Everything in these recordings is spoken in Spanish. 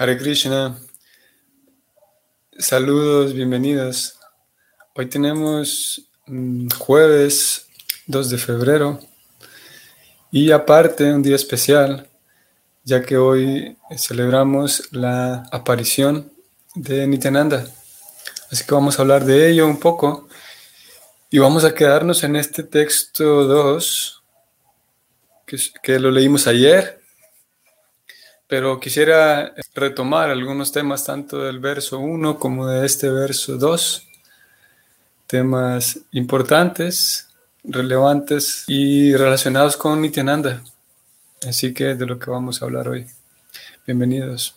Hare Krishna. Saludos, bienvenidos. Hoy tenemos mm, jueves 2 de febrero y aparte un día especial, ya que hoy celebramos la aparición de Nityananda. Así que vamos a hablar de ello un poco y vamos a quedarnos en este texto 2, que, que lo leímos ayer pero quisiera retomar algunos temas tanto del verso 1 como de este verso 2, temas importantes, relevantes y relacionados con Nityananda. Así que de lo que vamos a hablar hoy. Bienvenidos.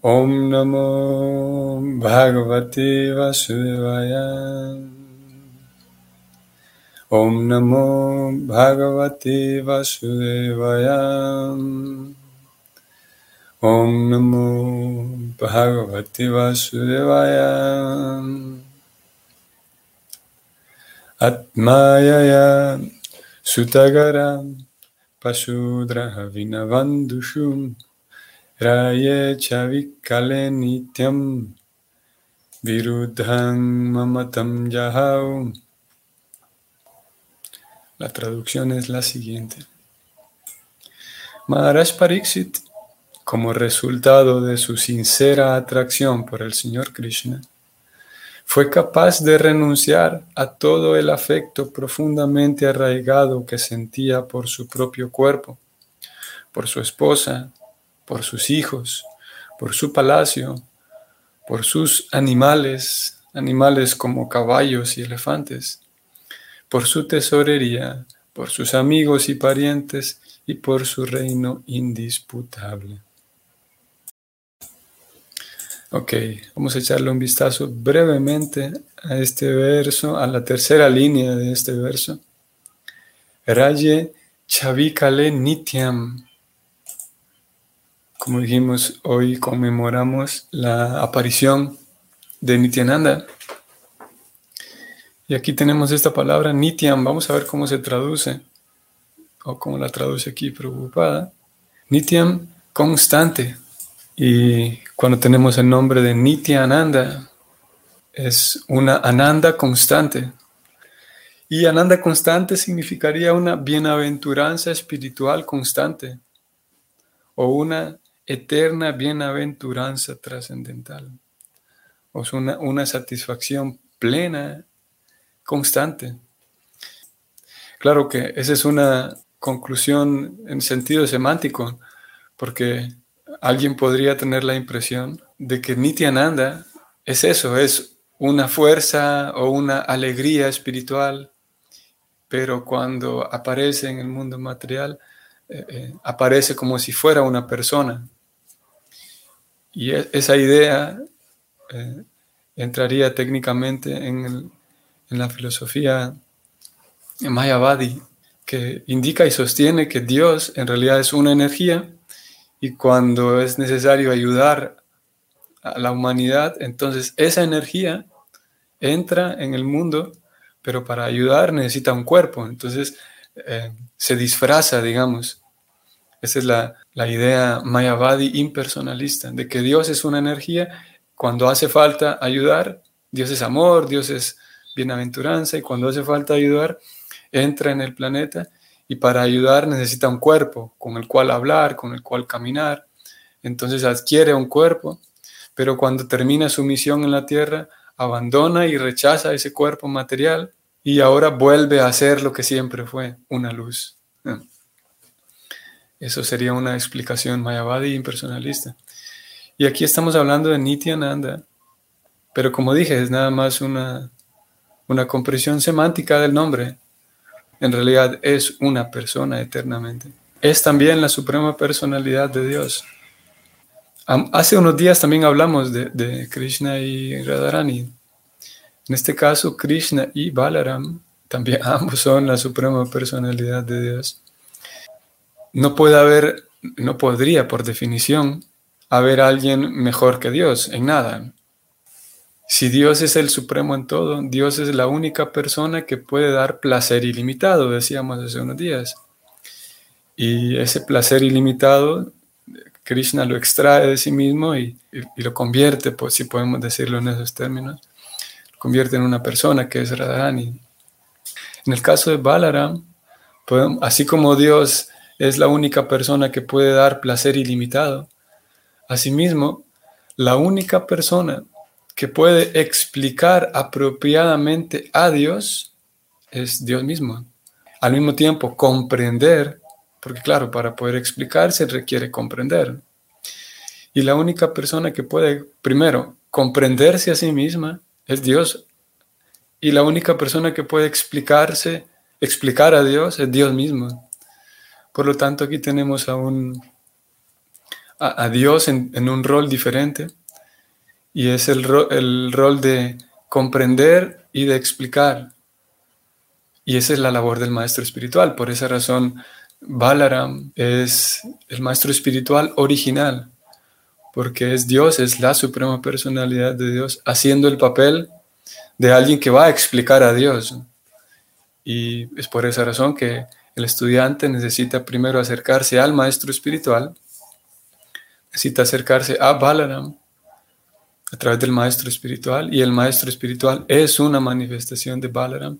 Om Namo Bhagavate Vasudevaya. Om Namo Bhagavate Vasudevaya. Om Namo Bhagavate Vasudevaya. Atmayaya Sutagara Pasudraha Vinavandushum Raye Chavikale Nityam Virudhang Mamatam Jahau la traducción es la siguiente. Maharaj Pariksit, como resultado de su sincera atracción por el Señor Krishna, fue capaz de renunciar a todo el afecto profundamente arraigado que sentía por su propio cuerpo, por su esposa, por sus hijos, por su palacio, por sus animales, animales como caballos y elefantes, por su tesorería, por sus amigos y parientes y por su reino indisputable. Ok, vamos a echarle un vistazo brevemente a este verso, a la tercera línea de este verso. Raye Chavikale Nityam. Como dijimos, hoy conmemoramos la aparición de Nityananda, y aquí tenemos esta palabra Nityam. Vamos a ver cómo se traduce o cómo la traduce aquí preocupada. Nityam, constante. Y cuando tenemos el nombre de Nityananda, es una Ananda constante. Y Ananda constante significaría una bienaventuranza espiritual constante o una eterna bienaventuranza trascendental. O una, una satisfacción plena constante. Claro que esa es una conclusión en sentido semántico, porque alguien podría tener la impresión de que Nityananda es eso, es una fuerza o una alegría espiritual, pero cuando aparece en el mundo material, eh, eh, aparece como si fuera una persona. Y e, esa idea eh, entraría técnicamente en el en la filosofía Mayavadi, que indica y sostiene que Dios en realidad es una energía y cuando es necesario ayudar a la humanidad, entonces esa energía entra en el mundo, pero para ayudar necesita un cuerpo, entonces eh, se disfraza, digamos. Esa es la, la idea Mayavadi impersonalista, de que Dios es una energía, cuando hace falta ayudar, Dios es amor, Dios es bienaventuranza y cuando hace falta ayudar, entra en el planeta y para ayudar necesita un cuerpo con el cual hablar, con el cual caminar. Entonces adquiere un cuerpo, pero cuando termina su misión en la tierra, abandona y rechaza ese cuerpo material y ahora vuelve a ser lo que siempre fue, una luz. Eso sería una explicación mayavadi impersonalista. Y aquí estamos hablando de Nityananda, pero como dije, es nada más una una comprensión semántica del nombre. En realidad es una persona eternamente. Es también la suprema personalidad de Dios. Hace unos días también hablamos de, Krishna y Radharani. En este caso, Krishna y Balaram también ambos son la suprema personalidad de Dios. No puede haber, no podría por definición haber alguien mejor que Dios en nada. Si Dios es el supremo en todo, Dios es la única persona que puede dar placer ilimitado, decíamos hace unos días. Y ese placer ilimitado Krishna lo extrae de sí mismo y, lo convierte, pues, si podemos decirlo en esos términos, lo convierte en una persona que es Radharani. En el caso de Balaram, así como Dios es la única persona que puede dar placer ilimitado, asimismo, la única persona que puede explicar apropiadamente a Dios es Dios mismo. Al mismo tiempo, comprender porque claro, para poder explicarse requiere comprender. Y la única persona que puede, primero, comprenderse a sí misma es Dios. Y la única persona que puede explicarse, explicar a Dios es Dios mismo. Por lo tanto, aquí tenemos a, un, a, Dios en, un rol diferente. Y es el, el rol de comprender y de explicar. Y esa es la labor del maestro espiritual. Por esa razón, Balaram es el maestro espiritual original, porque es Dios, es la suprema personalidad de Dios, haciendo el papel de alguien que va a explicar a Dios. Y es por esa razón que el estudiante necesita primero acercarse al maestro espiritual, necesita acercarse a Balaram a través del maestro espiritual, y el maestro espiritual es una manifestación de Balaram,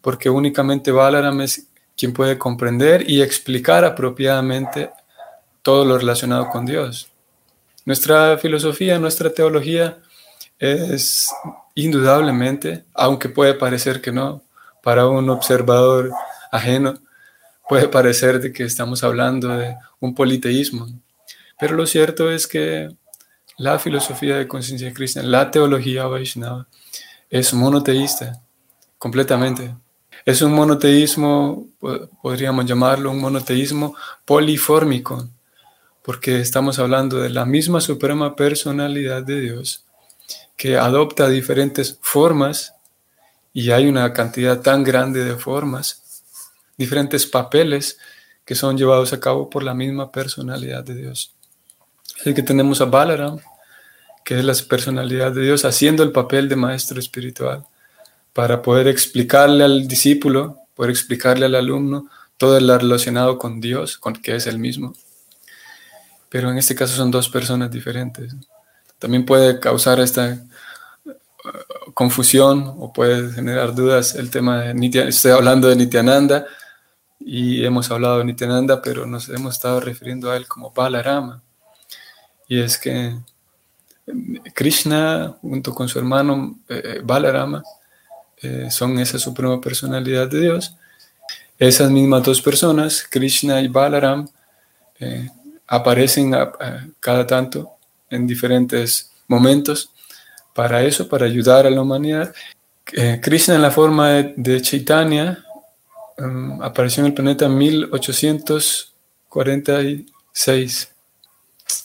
porque únicamente Balaram es quien puede comprender y explicar apropiadamente todo lo relacionado con Dios. Nuestra filosofía, nuestra teología es indudablemente, aunque puede parecer que no, para un observador ajeno, puede parecer de que estamos hablando de un politeísmo. Pero lo cierto es que la filosofía de conciencia cristiana, la teología Vaishnava, es monoteísta, completamente. Es un monoteísmo, podríamos llamarlo un monoteísmo polifórmico, porque estamos hablando de la misma suprema personalidad de Dios que adopta diferentes formas y hay una cantidad tan grande de formas, diferentes papeles que son llevados a cabo por la misma personalidad de Dios. Así que tenemos a Balaram, que es la personalidad de Dios, haciendo el papel de maestro espiritual para poder explicarle al discípulo, poder explicarle al alumno todo lo relacionado con Dios, con que es el mismo. Pero en este caso son dos personas diferentes. También puede causar esta uh, confusión o puede generar dudas el tema de Nityananda. Estoy hablando de Nityananda y hemos hablado de Nityananda, pero nos hemos estado refiriendo a él como Balarama. Y es que Krishna, junto con su hermano eh, Balarama, eh, son esa suprema personalidad de Dios. Esas mismas dos personas, Krishna y Balaram, eh, aparecen cada tanto en diferentes momentos para eso, para ayudar a la humanidad. Eh, Krishna en la forma de, Chaitanya um, apareció en el planeta 1846.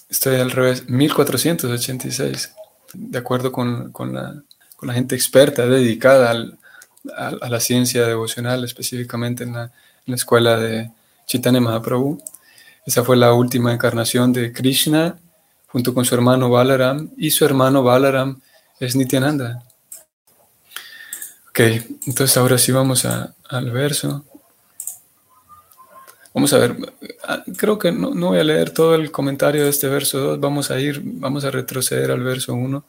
Estoy al revés, 1486, de acuerdo con, con la con la gente experta, dedicada a, la ciencia devocional, específicamente en la, escuela de Chaitanya Mahaprabhu. Esa fue la última encarnación de Krishna junto con su hermano Balaram y su hermano Balaram es Nityananda. Ok, entonces ahora sí vamos al verso. Vamos a ver, ah, creo que no, no, voy a leer todo el comentario de este verso 2, vamos a ir, vamos a retroceder al verso 1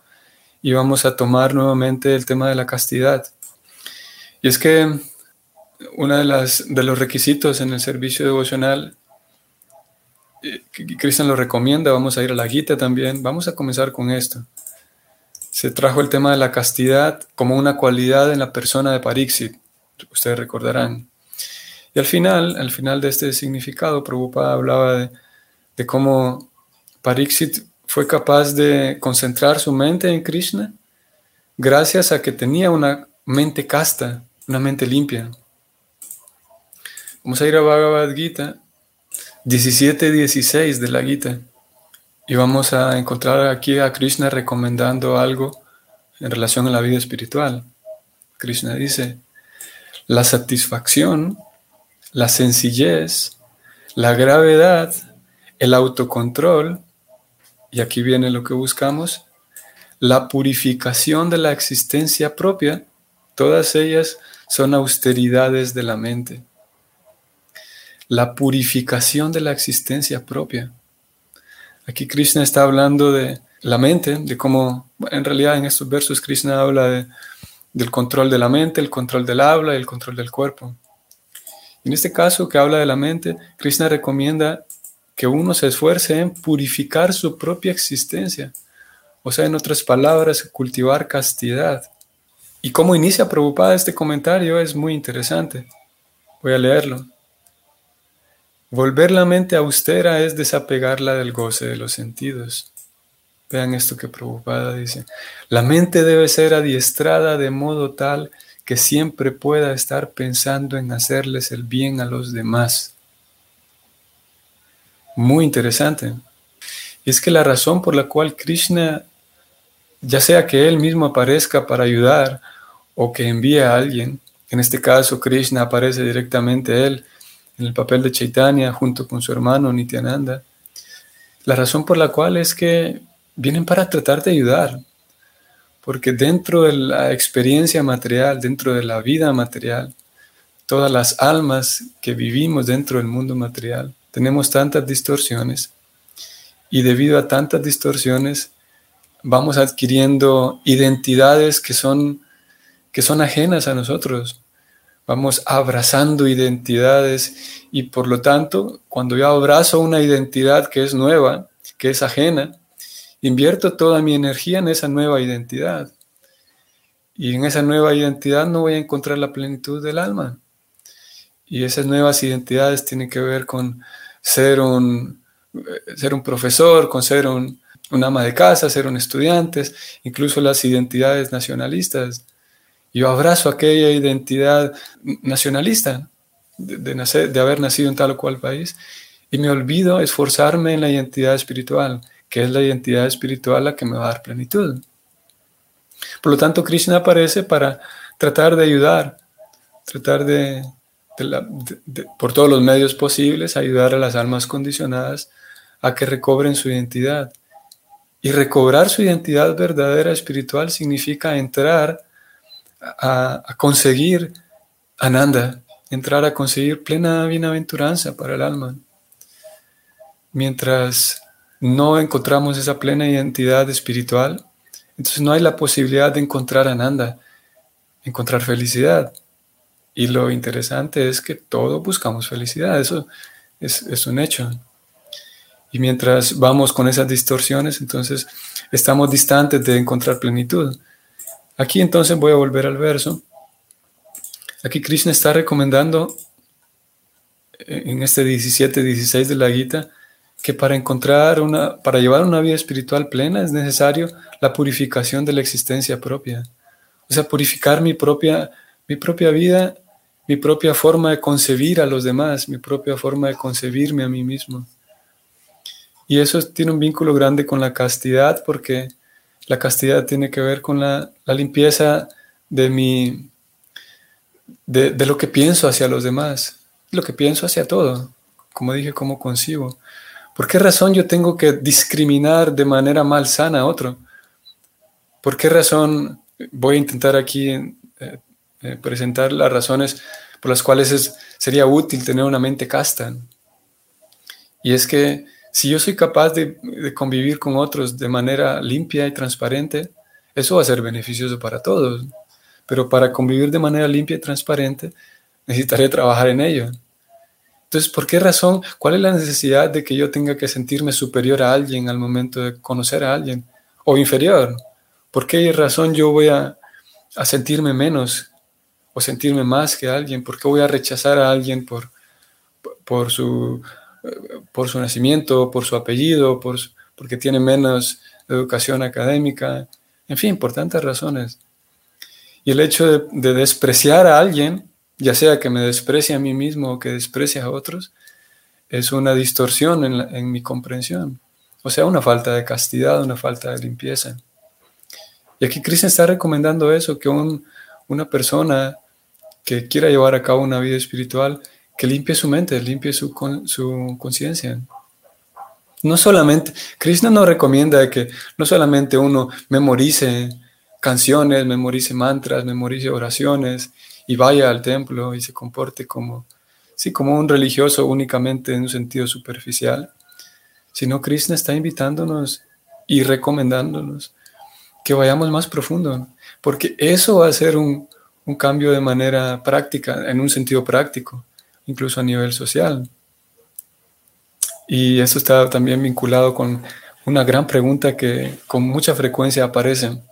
y vamos a tomar nuevamente el tema de la castidad. Y es que uno de, las, de los requisitos en el servicio devocional, eh, Cristian lo recomienda, vamos a ir a la guita también, vamos a comenzar con esto. Se trajo el tema de la castidad como una cualidad en la persona de Parixit, ustedes recordarán. Y al final, al final de este significado, Prabhupada hablaba de, de cómo Parixit fue capaz de concentrar su mente en Krishna gracias a que tenía una mente casta, una mente limpia. Vamos a ir a Bhagavad Gita 17-16 de la Gita y vamos a encontrar aquí a Krishna recomendando algo en relación a la vida espiritual. Krishna dice, la satisfacción, la sencillez, la gravedad, el autocontrol y aquí viene lo que buscamos, la purificación de la existencia propia, todas ellas son austeridades de la mente. La purificación de la existencia propia. Aquí Krishna está hablando de la mente, de cómo, en realidad en estos versos Krishna habla del control de la mente, el control del habla y el control del cuerpo. En este caso que habla de la mente, Krishna recomienda que uno se esfuerce en purificar su propia existencia. O sea, en otras palabras, cultivar castidad. Y cómo inicia Prabhupada este comentario es muy interesante. Voy a leerlo. Volver la mente austera es desapegarla del goce de los sentidos. Vean esto que Prabhupada dice. La mente debe ser adiestrada de modo tal siempre pueda estar pensando en hacerles el bien a los demás. Muy interesante. Y es que la razón por la cual Krishna, ya sea que él mismo aparezca para ayudar o que envíe a alguien, en este caso Krishna aparece directamente él en el papel de Chaitanya junto con su hermano Nityananda, la razón por la cual es que vienen para tratar de ayudar, porque dentro de la experiencia material, dentro de la vida material, todas las almas que vivimos dentro del mundo material, tenemos tantas distorsiones y debido a tantas distorsiones vamos adquiriendo identidades que son, que son ajenas a nosotros. Vamos abrazando identidades y por lo tanto, cuando yo abrazo una identidad que es nueva, que es ajena, invierto toda mi energía en esa nueva identidad. Y en esa nueva identidad no voy a encontrar la plenitud del alma. Y esas nuevas identidades tienen que ver con ser un, ser un profesor, con ser un, ama de casa, ser un estudiante, incluso las identidades nacionalistas. Yo abrazo aquella identidad nacionalista de, nacer, de haber nacido en tal o cual país y me olvido esforzarme en la identidad espiritual, que es la identidad espiritual la que me va a dar plenitud. Por lo tanto, Krishna aparece para tratar de ayudar, tratar de, por todos los medios posibles, ayudar a las almas condicionadas a que recobren su identidad. Y recobrar su identidad verdadera espiritual significa entrar a, a conseguir ananda, entrar a conseguir plena bienaventuranza para el alma. Mientras no encontramos esa plena identidad espiritual, entonces no hay la posibilidad de encontrar ananda, encontrar felicidad. Y lo interesante es que todos buscamos felicidad, eso es, un hecho. Y mientras vamos con esas distorsiones, entonces estamos distantes de encontrar plenitud. Aquí entonces voy a volver al verso. Aquí Krishna está recomendando eh, en este 17-16 de la Gita que para encontrar una, para llevar una vida espiritual plena es necesario la purificación de la existencia propia. O sea, purificar mi propia, mi propia vida, mi propia forma de concebir a los demás, mi propia forma de concebirme a mí mismo. Y eso tiene un vínculo grande con la castidad porque la castidad tiene que ver con la, limpieza de mi, de, de lo que pienso hacia los demás, lo que pienso hacia todo, como dije, cómo concibo. ¿Por qué razón yo tengo que discriminar de manera malsana a otro? ¿Por qué razón voy a intentar aquí eh, eh, presentar las razones por las cuales sería útil tener una mente casta? Y es que si yo soy capaz de, de convivir con otros de manera limpia y transparente, eso va a ser beneficioso para todos. Pero para convivir de manera limpia y transparente, necesitaré trabajar en ello. Entonces, ¿por qué razón? ¿Cuál es la necesidad de que yo tenga que sentirme superior a alguien al momento de conocer a alguien? ¿O inferior? ¿Por qué razón yo voy a, sentirme menos o sentirme más que alguien? ¿Por qué voy a rechazar a alguien por, por, su, por su nacimiento, por su apellido, por, porque tiene menos educación académica? En fin, por tantas razones. Y el hecho de, de despreciar a alguien ya sea que me desprecie a mí mismo o que desprecie a otros, es una distorsión en, mi comprensión. O sea, una falta de castidad, una falta de limpieza. Y aquí Cristo está recomendando eso, que una persona que quiera llevar a cabo una vida espiritual, que limpie su mente, limpie su, su conciencia. No solamente, Krishna nos recomienda que no solamente uno memorice canciones, memorice mantras, memorice oraciones y vaya al templo y se comporte como, sí, como un religioso únicamente en un sentido superficial, sino Krishna está invitándonos y recomendándonos que vayamos más profundo, porque eso va a ser un, un cambio de manera práctica, en un sentido práctico, incluso a nivel social. Y eso está también vinculado con una gran pregunta que con mucha frecuencia aparece,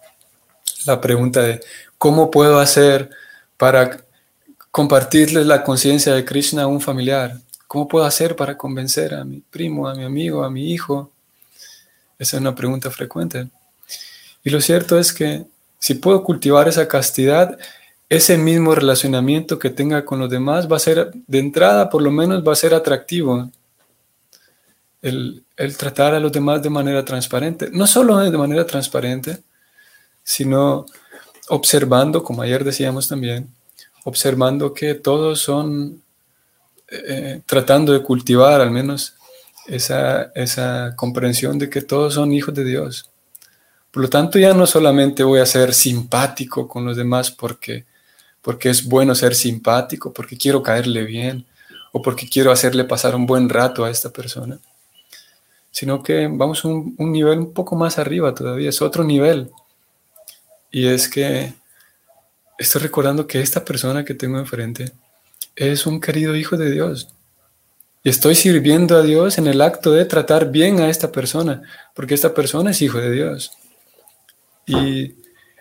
la pregunta de cómo puedo hacer para compartirles la conciencia de Krishna a un familiar, cómo puedo hacer para convencer a mi primo, a mi amigo, a mi hijo. Esa es una pregunta frecuente. Y lo cierto es que si puedo cultivar esa castidad, ese mismo relacionamiento que tenga con los demás va a ser, de entrada por lo menos, va a ser atractivo. El, tratar a los demás de manera transparente. No solo de manera transparente, sino observando, como ayer decíamos también, observando que todos son, eh, tratando de cultivar al menos esa, esa comprensión de que todos son hijos de Dios. Por lo tanto, ya no solamente voy a ser simpático con los demás porque, porque es bueno ser simpático, porque quiero caerle bien o porque quiero hacerle pasar un buen rato a esta persona, sino que vamos un, un nivel un poco más arriba todavía, es otro nivel y es que estoy recordando que esta persona que tengo enfrente es un querido hijo de Dios. Y estoy sirviendo a Dios en el acto de tratar bien a esta persona, porque esta persona es hijo de Dios. Y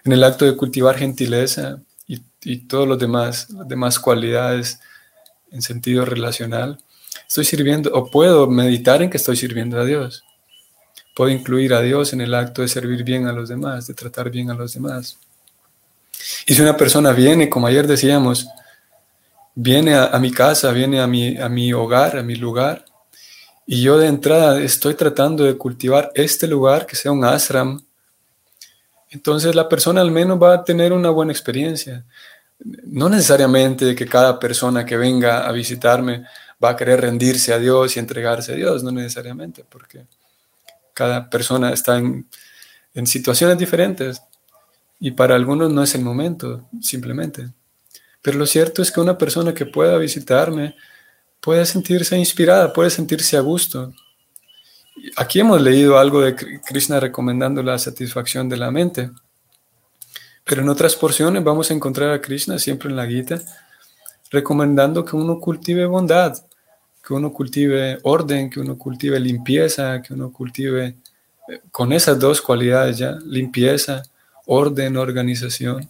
en el acto de cultivar gentileza y, y todos los demás, demás cualidades en sentido relacional, estoy sirviendo o puedo meditar en que estoy sirviendo a Dios. Puedo incluir a Dios en el acto de servir bien a los demás, de tratar bien a los demás. Y si una persona viene, como ayer decíamos, viene a, mi casa, viene a mi, a mi hogar, a mi lugar, y yo de entrada estoy tratando de cultivar este lugar, que sea un ashram, entonces la persona al menos va a tener una buena experiencia. No necesariamente que cada persona que venga a visitarme va a querer rendirse a Dios y entregarse a Dios, no necesariamente, porque cada persona está en, situaciones diferentes y para algunos no es el momento, simplemente. Pero lo cierto es que una persona que pueda visitarme puede sentirse inspirada, puede sentirse a gusto. Aquí hemos leído algo de Krishna recomendando la satisfacción de la mente. Pero en otras porciones vamos a encontrar a Krishna siempre en la Gita recomendando que uno cultive bondad, que uno cultive orden, que uno cultive limpieza, que uno cultive eh, con esas dos cualidades ya, limpieza, orden, organización.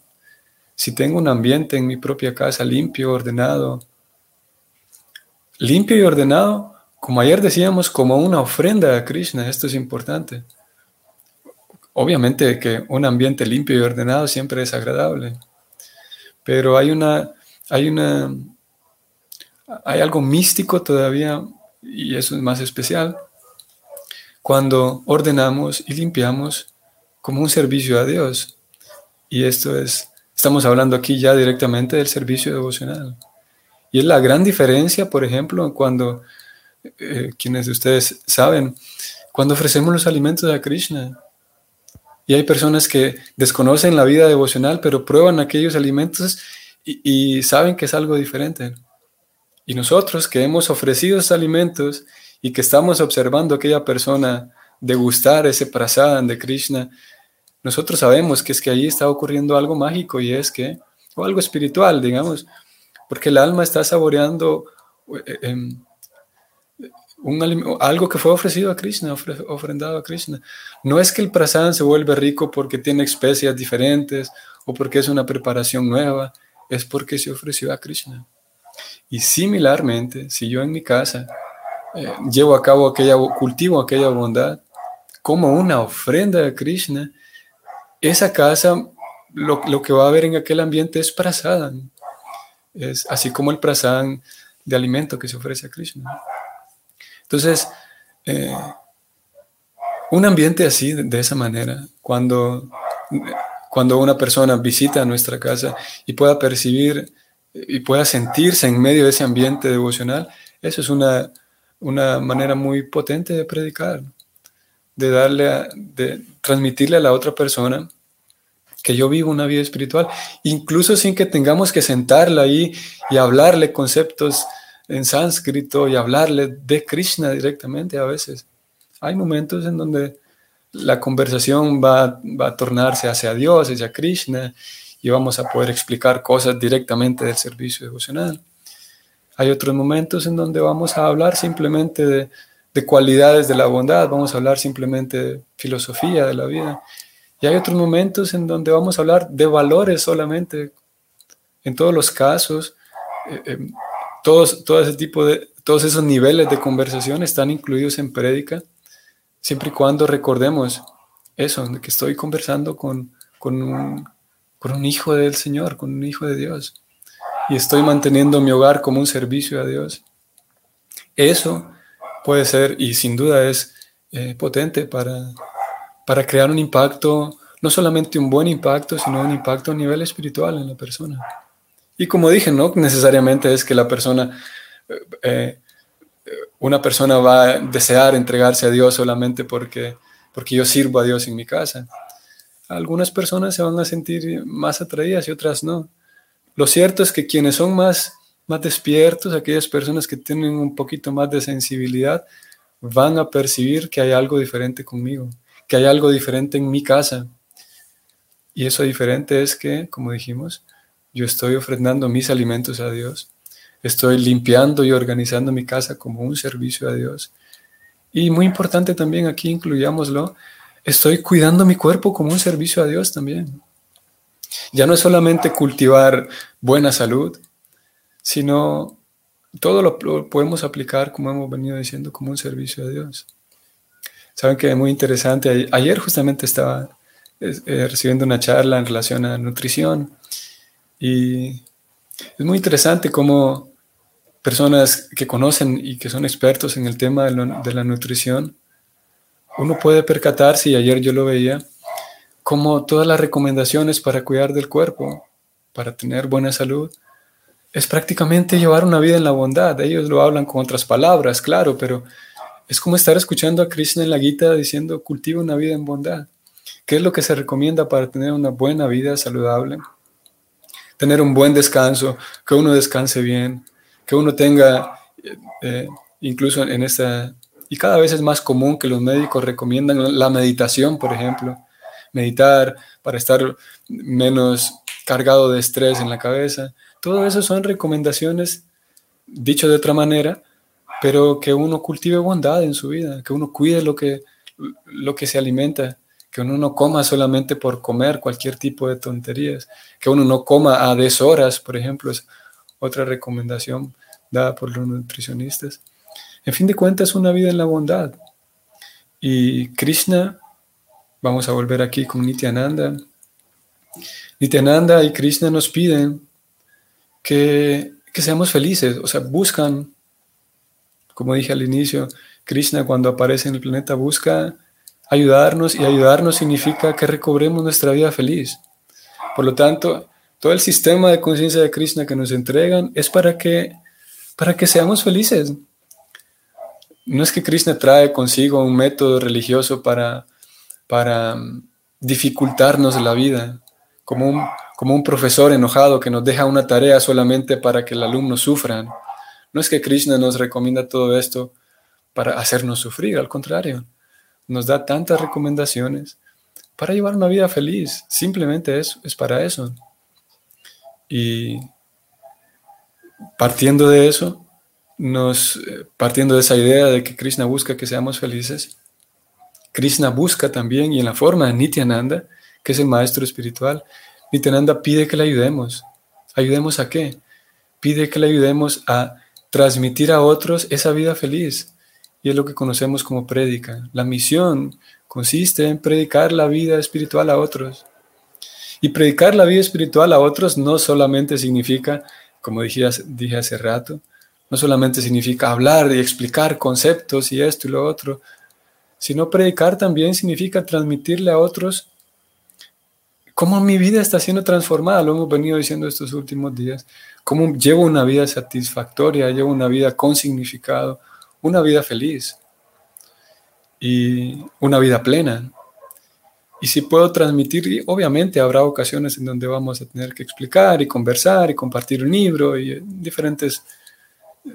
Si tengo un ambiente en mi propia casa limpio, ordenado, limpio y ordenado, como ayer decíamos, como una ofrenda a Krishna, esto es importante. Obviamente que un ambiente limpio y ordenado siempre es agradable, pero hay una, hay una, hay algo místico todavía, y eso es más especial, cuando ordenamos y limpiamos como un servicio a Dios. Y esto es, estamos hablando aquí ya directamente del servicio devocional. Y es la gran diferencia, por ejemplo, cuando, eh, quienes de ustedes saben, cuando ofrecemos los alimentos a Krishna. Y hay personas que desconocen la vida devocional, pero prueban aquellos alimentos y saben que es algo diferente. Y nosotros que hemos ofrecido esos alimentos y que estamos observando a aquella persona degustar ese prasadam de Krishna, nosotros sabemos que es que ahí está ocurriendo algo mágico y es que, o algo espiritual, digamos, porque el alma está saboreando eh, em, un, algo que fue ofrecido a Krishna, ofrendado a Krishna. No es que el prasadam se vuelve rico porque tiene especias diferentes o porque es una preparación nueva, es porque se ofreció a Krishna. Y similarmente, si yo en mi casa eh, llevo a cabo aquella, cultivo aquella bondad como una ofrenda a Krishna, esa casa, lo, que va a haber en aquel ambiente es prasadam. Es así como el prasadam de alimento que se ofrece a Krishna. Entonces, eh, un ambiente así, de, esa manera, cuando, cuando una persona visita nuestra casa y pueda percibir y pueda sentirse en medio de ese ambiente devocional, eso es una, una manera muy potente de predicar, de darle, de transmitirle a la otra persona que yo vivo una vida espiritual, incluso sin que tengamos que sentarla ahí y hablarle conceptos en sánscrito y hablarle de Krishna directamente a veces. Hay momentos en donde la conversación va, va a tornarse hacia Dios, hacia Krishna, y vamos a poder explicar cosas directamente del servicio devocional. Hay otros momentos en donde vamos a hablar simplemente de, de cualidades de la bondad, vamos a hablar simplemente de filosofía de la vida. Y hay otros momentos en donde vamos a hablar de valores solamente. En todos los casos, eh, em, todos, todo ese tipo de, todos esos niveles de conversación están incluidos en prédica, siempre y cuando recordemos eso, que estoy conversando con, con, un, con un hijo del Señor, con un hijo de Dios, y estoy manteniendo mi hogar como un servicio a Dios. Eso puede ser, y sin duda es eh, potente para, para crear un impacto, no solamente un buen impacto, sino un impacto a nivel espiritual en la persona. Y como dije, no necesariamente es que la persona, eh, una persona va a desear entregarse a Dios solamente porque, porque yo sirvo a Dios en mi casa. Algunas personas se van a sentir más atraídas y otras no. Lo cierto es que quienes son más, más despiertos, aquellas personas que tienen un poquito más de sensibilidad, van a percibir que hay algo diferente conmigo que hay algo diferente en mi casa. Y eso diferente es que, como dijimos, yo estoy ofrendando mis alimentos a Dios, estoy limpiando y organizando mi casa como un servicio a Dios. Y muy importante también aquí incluyámoslo, estoy cuidando mi cuerpo como un servicio a Dios también. Ya no es solamente cultivar buena salud, sino todo lo podemos aplicar, como hemos venido diciendo, como un servicio a Dios. Saben que es muy interesante. Ayer justamente estaba eh, recibiendo una charla en relación a nutrición y es muy interesante cómo personas que conocen y que son expertos en el tema de, la nutrición, uno puede percatarse, y ayer yo lo veía, como todas las recomendaciones para cuidar del cuerpo, para tener buena salud, es prácticamente llevar una vida en la bondad. Ellos lo hablan con otras palabras, claro, pero es como estar escuchando a Krishna en la Gita diciendo cultiva una vida en bondad. ¿Qué es lo que se recomienda para tener una buena vida saludable? Tener un buen descanso, que uno descanse bien, que uno tenga, eh, eh, incluso en esta, y cada vez es más común que los médicos recomiendan la meditación, por ejemplo, meditar para estar menos cargado de estrés en la cabeza. Todo eso son recomendaciones, dicho de otra manera, pero que uno cultive bondad en su vida, que uno cuide lo que, lo que se alimenta, que uno no coma solamente por comer cualquier tipo de tonterías, que uno no coma a deshoras, por ejemplo, es otra recomendación dada por los nutricionistas. En fin de cuentas, una vida en la bondad. Y Krishna, vamos a volver aquí con Nityananda. Nityananda y Krishna nos piden que, que seamos felices, o sea, buscan como dije al inicio, Krishna cuando aparece en el planeta busca ayudarnos y ayudarnos significa que recobremos nuestra vida feliz. Por lo tanto, todo el sistema de conciencia de Krishna que nos entregan es para que, para que seamos felices. No es que Krishna trae consigo un método religioso para, para mm, dificultarnos la vida, como un, como un profesor enojado que nos deja una tarea solamente para que el alumno sufra. No es que Krishna nos recomienda todo esto para hacernos sufrir, al contrario, nos da tantas recomendaciones para llevar una vida feliz. Simplemente es, es para eso. Y partiendo de eso, nos, partiendo de esa idea de que Krishna busca que seamos felices, Krishna busca también, y en la forma de Nityananda, que es el maestro espiritual, Nityananda pide que le ayudemos. ¿Ayudemos a qué? Pide que le ayudemos a transmitir a otros esa vida feliz. Y es lo que conocemos como prédica. La misión consiste en predicar la vida espiritual a otros. Y predicar la vida espiritual a otros no solamente significa, como dije, dije hace rato, no solamente significa hablar y explicar conceptos y esto y lo otro, sino predicar también significa transmitirle a otros cómo mi vida está siendo transformada, lo hemos venido diciendo estos últimos días, cómo llevo una vida satisfactoria, llevo una vida con significado, una vida feliz y una vida plena. Y si puedo transmitir, obviamente habrá ocasiones en donde vamos a tener que explicar y conversar y compartir un libro y diferentes,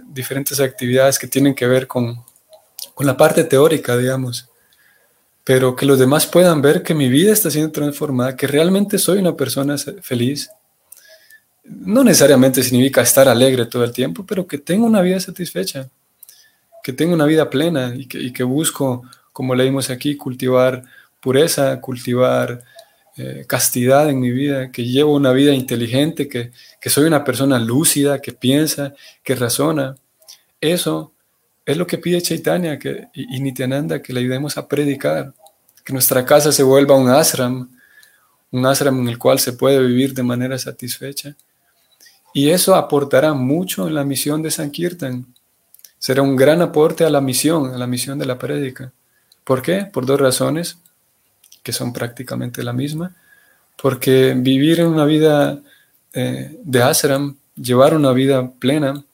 diferentes actividades que tienen que ver con, con la parte teórica, digamos, pero que los demás puedan ver que mi vida está siendo transformada, que realmente soy una persona feliz. No necesariamente significa estar alegre todo el tiempo, pero que tengo una vida satisfecha, que tengo una vida plena y que, y que busco, como leímos aquí, cultivar pureza, cultivar eh, castidad en mi vida, que llevo una vida inteligente, que, que soy una persona lúcida, que piensa, que razona. Eso es lo que pide Chaitanya que, y, Nityananda, que le ayudemos a predicar, que nuestra casa se vuelva un ashram, un ashram en el cual se puede vivir de manera satisfecha. Y eso aportará mucho en la misión de Sankirtan. Será un gran aporte a la misión, a la misión de la prédica. ¿Por qué? Por dos razones que son prácticamente la misma, porque vivir una vida eh, de ashram, llevar una vida plena,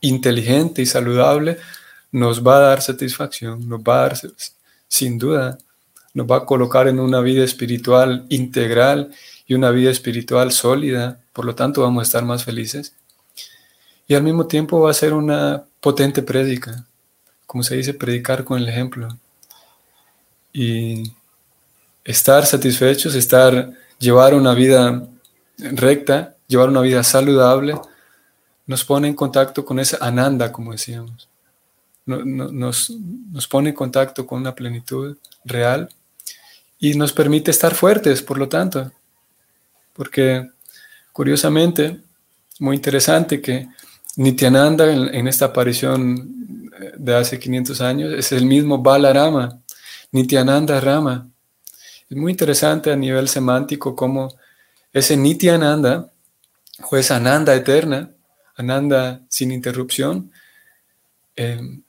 inteligente y saludable, nos va a dar satisfacción, nos va a dar, sin duda, nos va a colocar en una vida espiritual integral y una vida espiritual sólida, por lo tanto vamos a estar más felices. Y al mismo tiempo va a ser una potente prédica, como se dice, predicar con el ejemplo. Y estar satisfechos, estar, llevar una vida recta, llevar una vida saludable, nos pone en contacto con esa ananda, como decíamos. Nos, nos pone en contacto con una plenitud real y nos permite estar fuertes, por lo tanto. Porque, curiosamente, muy interesante que Nityananda en, en esta aparición de hace 500 años es el mismo Balarama, Nityananda Rama, es muy interesante a nivel semántico cómo ese Nityananda, o esa Ananda eterna, Ananda sin interrupción, em,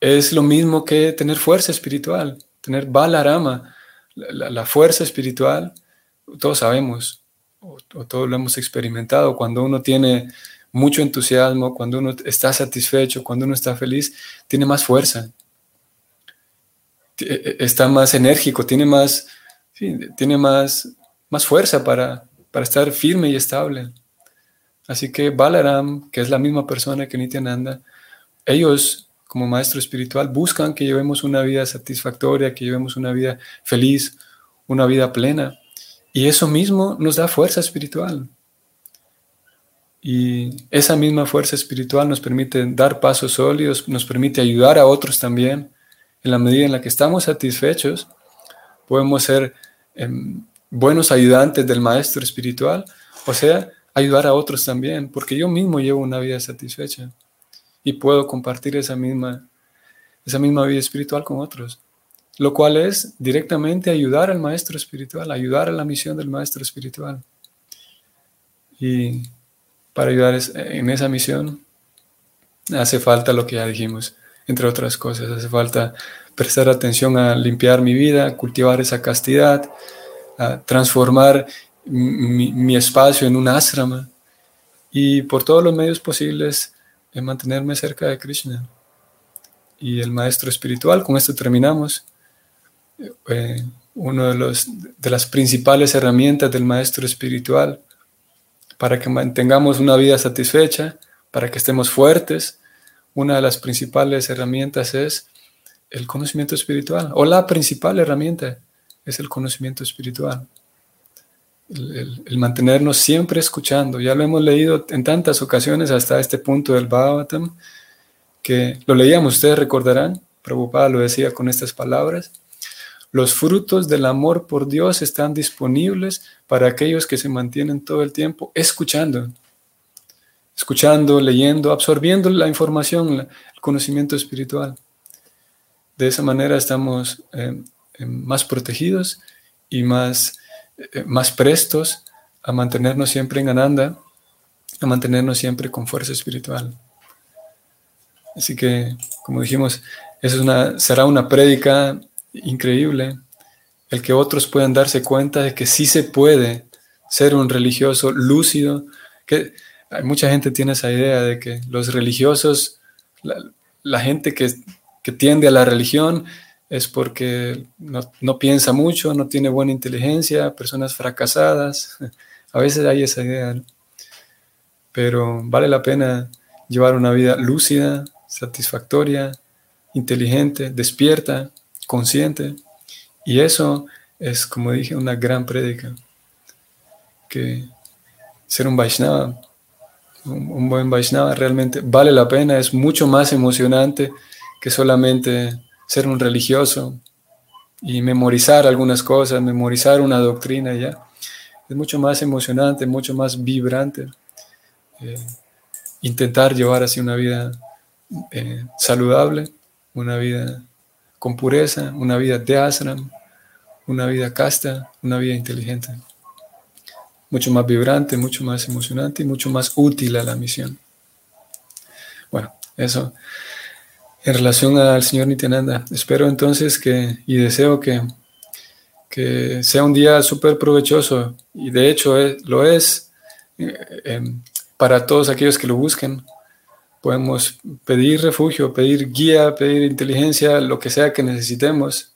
es lo mismo que tener fuerza espiritual, tener Balarama, la, la fuerza espiritual. Todos sabemos, o, o todos lo hemos experimentado, cuando uno tiene mucho entusiasmo, cuando uno está satisfecho, cuando uno está feliz, tiene más fuerza, e, e, está más enérgico, tiene más, tiene más, más fuerza para, para estar firme y estable. Así que Balaram, que es la misma persona que Nityananda, ellos como maestro espiritual buscan que llevemos una vida satisfactoria, que llevemos una vida feliz, una vida plena. Y eso mismo nos da fuerza espiritual. Y esa misma fuerza espiritual nos permite dar pasos sólidos, nos permite ayudar a otros también. En la medida en la que estamos satisfechos, podemos ser em, buenos ayudantes del maestro espiritual, o sea, ayudar a otros también, porque yo mismo llevo una vida satisfecha y puedo compartir esa misma, esa misma vida espiritual con otros, lo cual es directamente ayudar al maestro espiritual, ayudar a la misión del maestro espiritual. Y para ayudar en esa misión hace falta lo que ya dijimos, entre otras cosas, hace falta prestar atención a limpiar mi vida, cultivar esa castidad, transformar mi, espacio en un asrama y por todos los medios posibles en mantenerme cerca de Krishna. Y el maestro espiritual, con esto terminamos, eh, una de, de las principales herramientas del maestro espiritual para que mantengamos una vida satisfecha, para que estemos fuertes, una de las principales herramientas es el conocimiento espiritual, o la principal herramienta es el conocimiento espiritual. El, mantenernos siempre escuchando. Ya lo hemos leído en tantas ocasiones hasta este punto del Bhagavatam, que lo leíamos, ustedes recordarán, Prabhupada lo decía con estas palabras, los frutos del amor por Dios están disponibles para aquellos que se mantienen todo el tiempo escuchando, escuchando, leyendo, absorbiendo la información, el conocimiento espiritual. De esa manera estamos eh, eh, más protegidos y más, eh, más prestos a mantenernos siempre en Ananda, a mantenernos siempre con fuerza espiritual. Así que, como dijimos, eso es una, será una prédica increíble, el que otros puedan darse cuenta de que sí se puede ser un religioso lúcido, que mucha gente tiene esa idea de que los religiosos, la gente que que tiende a la religión es porque no, piensa mucho, no tiene buena inteligencia, personas fracasadas. A veces hay esa idea. Pero vale la pena llevar una vida lúcida, satisfactoria, inteligente, despierta, consciente. Y eso es, como dije, una gran prédica. Que ser un Vaishnava, un, buen Vaishnava realmente vale la pena, es mucho más emocionante que solamente ser un religioso y memorizar algunas cosas, memorizar una doctrina ya. Es mucho más emocionante, mucho más vibrante. Eh, intentar llevar así una vida eh, saludable, una vida con pureza, una vida de ashram, una vida casta, una vida inteligente. Mucho más vibrante, mucho más emocionante y mucho más útil a la misión. Bueno, eso en relación al señor Nityananda. Espero entonces que, y deseo que, que sea un día súper provechoso, y de hecho lo es eh, em, para todos aquellos que lo busquen. Podemos pedir refugio, pedir guía, pedir inteligencia, lo que sea que necesitemos.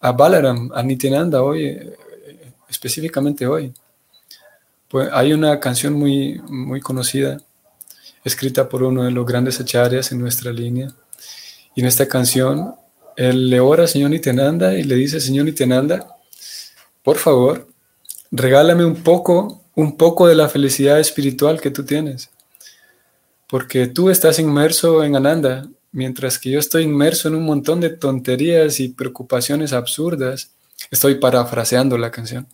A Balaram, a Nityananda hoy, eh, específicamente hoy. Pues hay una canción muy, muy conocida, escrita por uno de los grandes acharyas en nuestra línea. Y en esta canción, él le ora al Señor Nityananda y le dice, Señor Nityananda, por favor, regálame un poco, un poco de la felicidad espiritual que tú tienes porque tú estás inmerso en Ananda, mientras que yo estoy inmerso en un montón de tonterías y preocupaciones absurdas. Estoy parafraseando la canción.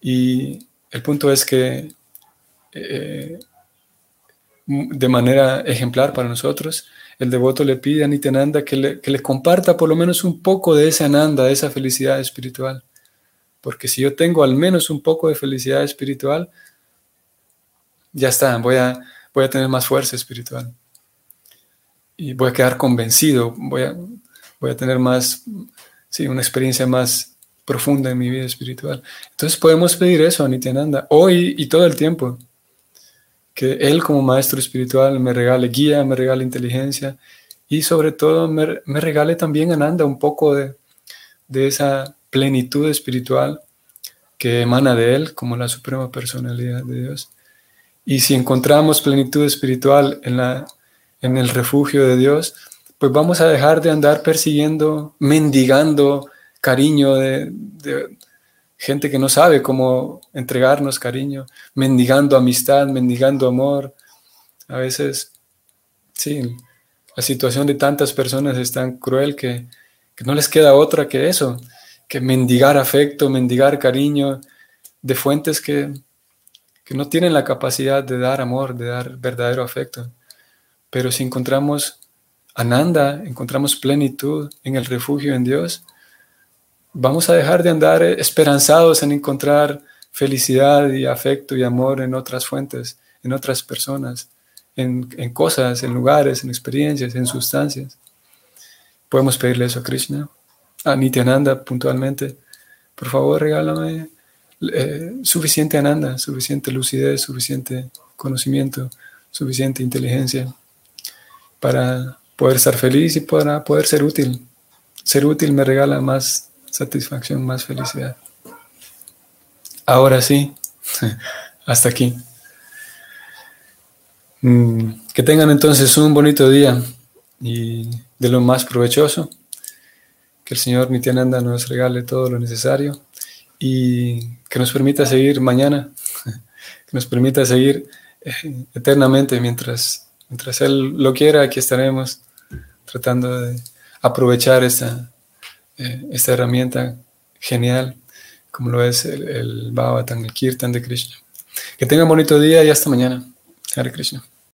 Y el punto es que eh, de manera ejemplar para nosotros, el devoto le pide a Nityananda que le, que le comparta por lo menos un poco de esa Ananda, de esa felicidad espiritual. Porque si yo tengo al menos un poco de felicidad espiritual, ya está, voy a, voy a tener más fuerza espiritual. Y voy a quedar convencido, voy a, voy a tener más, sí, una experiencia más profunda en mi vida espiritual. Entonces podemos pedir eso a Nityananda hoy y todo el tiempo. Que Él como maestro espiritual me regale guía, me regale inteligencia y sobre todo me, regale también Ananda un poco de, de esa plenitud espiritual que emana de Él como la suprema personalidad de Dios. Y si encontramos plenitud espiritual en, la, en el refugio de Dios, pues vamos a dejar de andar persiguiendo, mendigando cariño de, gente que no sabe cómo entregarnos cariño, mendigando amistad, mendigando amor. A veces, sí, la situación de tantas personas es tan cruel que, que no les queda otra que eso, que mendigar afecto, mendigar cariño de fuentes que que no tienen la capacidad de dar amor, de dar verdadero afecto. Pero si encontramos ananda, encontramos plenitud en el refugio en Dios, vamos a dejar de andar esperanzados en encontrar felicidad y afecto y amor en otras fuentes, en otras personas, en, cosas, en lugares, en experiencias, en sustancias. Podemos pedirle eso a Krishna, a Nityananda puntualmente. Por favor, regálame eh, suficiente ananda, suficiente lucidez, suficiente conocimiento, suficiente inteligencia para poder estar feliz y para poder ser útil. Ser útil me regala más satisfacción, más felicidad. Ahora sí, hasta aquí. Mm, que tengan entonces un bonito día y de lo más provechoso. Que el Señor Nityananda nos regale todo lo necesario y que nos permita seguir mañana, que nos permita seguir eh, eternamente mientras, mientras Él lo quiera, aquí estaremos tratando de aprovechar esta, eh, esta herramienta genial como lo es el, el Bhavatan, el de Krishna. Que tengan bonito día y hasta mañana. Hare Krishna.